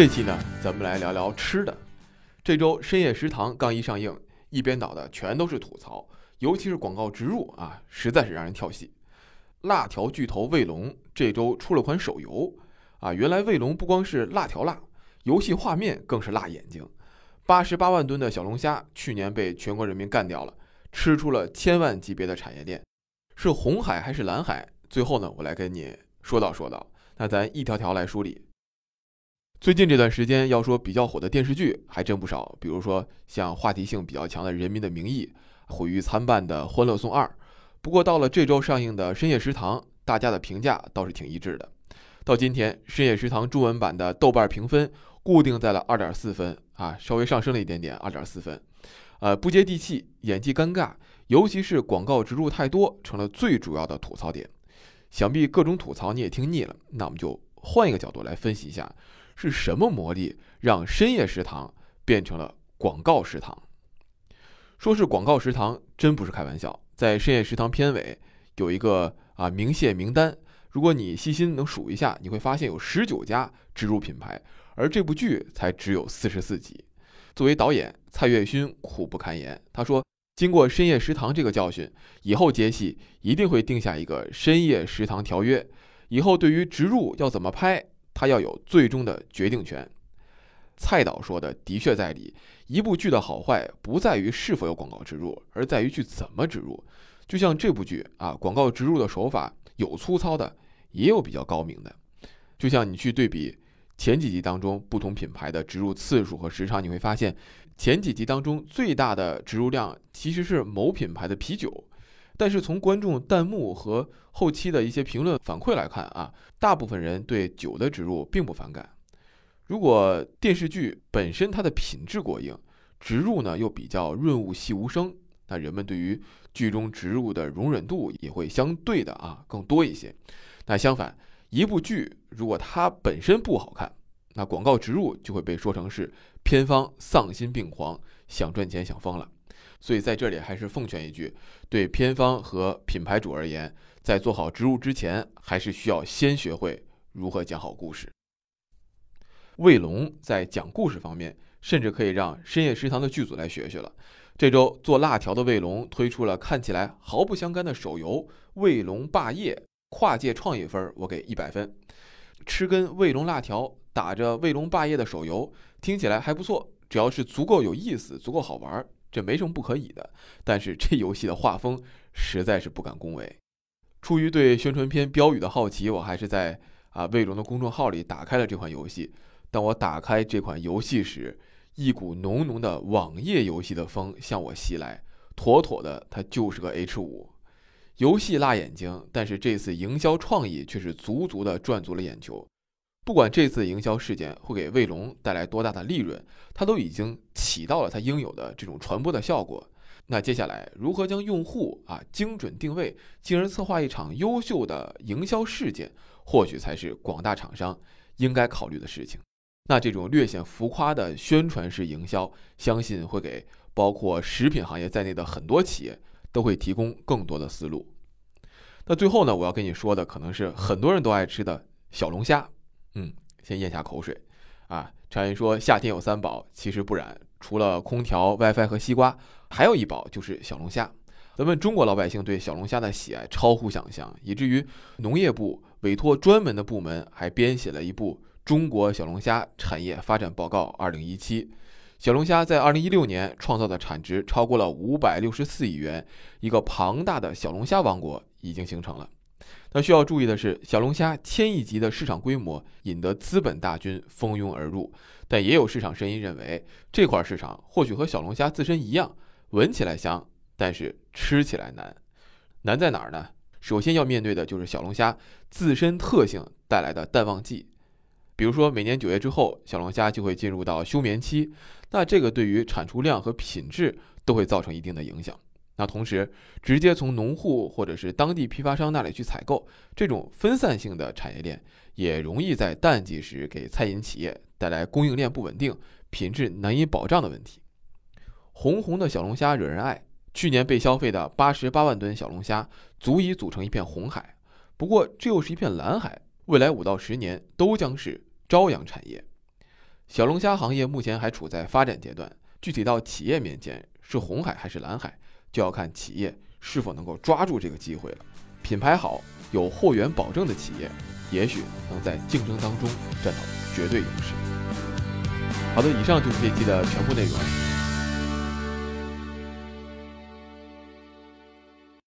这期呢，咱们来聊聊吃的。这周深夜食堂刚一上映，一边倒的全都是吐槽，尤其是广告植入啊，实在是让人跳戏。辣条巨头卫龙这周出了款手游啊，原来卫龙不光是辣条辣，游戏画面更是辣眼睛。八十八万吨的小龙虾去年被全国人民干掉了，吃出了千万级别的产业链，是红海还是蓝海？最后呢，我来跟你说道说道。那咱一条条来梳理。最近这段时间要说比较火的电视剧还真不少，比如说像话题性比较强的《人民的名义》，毁誉参半的《欢乐颂二》。不过到了这周上映的《深夜食堂》，大家的评价倒是挺一致的。到今天，《深夜食堂》中文版的豆瓣评分固定在了二点四分啊，稍微上升了一点点，二点四分。呃，不接地气，演技尴尬，尤其是广告植入太多，成了最主要的吐槽点。想必各种吐槽你也听腻了，那我们就换一个角度来分析一下。是什么魔力让深夜食堂变成了广告食堂？说是广告食堂，真不是开玩笑。在深夜食堂片尾有一个啊明谢名单，如果你细心能数一下，你会发现有十九家植入品牌，而这部剧才只有四十四集。作为导演，蔡岳勋苦不堪言。他说：“经过深夜食堂这个教训，以后接戏一定会定下一个深夜食堂条约，以后对于植入要怎么拍。”他要有最终的决定权。蔡导说的的确在理，一部剧的好坏不在于是否有广告植入，而在于去怎么植入。就像这部剧啊，广告植入的手法有粗糙的，也有比较高明的。就像你去对比前几集当中不同品牌的植入次数和时长，你会发现前几集当中最大的植入量其实是某品牌的啤酒。但是从观众弹幕和后期的一些评论反馈来看啊，大部分人对酒的植入并不反感。如果电视剧本身它的品质过硬，植入呢又比较润物细无声，那人们对于剧中植入的容忍度也会相对的啊更多一些。那相反，一部剧如果它本身不好看，那广告植入就会被说成是片方丧心病狂，想赚钱想疯了。所以在这里还是奉劝一句，对片方和品牌主而言，在做好植入之前，还是需要先学会如何讲好故事。卫龙在讲故事方面，甚至可以让深夜食堂的剧组来学学了。这周做辣条的卫龙推出了看起来毫不相干的手游《卫龙霸业》，跨界创意分我给一百分。吃根卫龙辣条，打着卫龙霸业的手游，听起来还不错，只要是足够有意思，足够好玩。这没什么不可以的，但是这游戏的画风实在是不敢恭维。出于对宣传片标语的好奇，我还是在啊卫龙的公众号里打开了这款游戏。当我打开这款游戏时，一股浓浓的网页游戏的风向我袭来，妥妥的它就是个 H 五。游戏辣眼睛，但是这次营销创意却是足足的赚足了眼球。不管这次营销事件会给卫龙带来多大的利润，它都已经起到了它应有的这种传播的效果。那接下来如何将用户啊精准定位，进而策划一场优秀的营销事件，或许才是广大厂商应该考虑的事情。那这种略显浮夸的宣传式营销，相信会给包括食品行业在内的很多企业都会提供更多的思路。那最后呢，我要跟你说的可能是很多人都爱吃的小龙虾。嗯，先咽下口水，啊，常言说夏天有三宝，其实不然，除了空调、WiFi 和西瓜，还有一宝就是小龙虾。咱们中国老百姓对小龙虾的喜爱超乎想象，以至于农业部委托专门的部门还编写了一部《中国小龙虾产业发展报告二零一七》。小龙虾在二零一六年创造的产值超过了五百六十四亿元，一个庞大的小龙虾王国已经形成了。那需要注意的是，小龙虾千亿级的市场规模引得资本大军蜂拥而入，但也有市场声音认为，这块市场或许和小龙虾自身一样，闻起来香，但是吃起来难。难在哪儿呢？首先要面对的就是小龙虾自身特性带来的淡旺季，比如说每年九月之后，小龙虾就会进入到休眠期，那这个对于产出量和品质都会造成一定的影响。那同时，直接从农户或者是当地批发商那里去采购，这种分散性的产业链也容易在淡季时给餐饮企业带来供应链不稳定、品质难以保障的问题。红红的小龙虾惹人爱，去年被消费的八十八万吨小龙虾足以组成一片红海。不过，这又是一片蓝海，未来五到十年都将是朝阳产业。小龙虾行业目前还处在发展阶段，具体到企业面前是红海还是蓝海，就要看企业是否能够抓住这个机会了。品牌好、有货源保证的企业，也许能在竞争当中占到绝对优势。好的，以上就是这期的全部内容。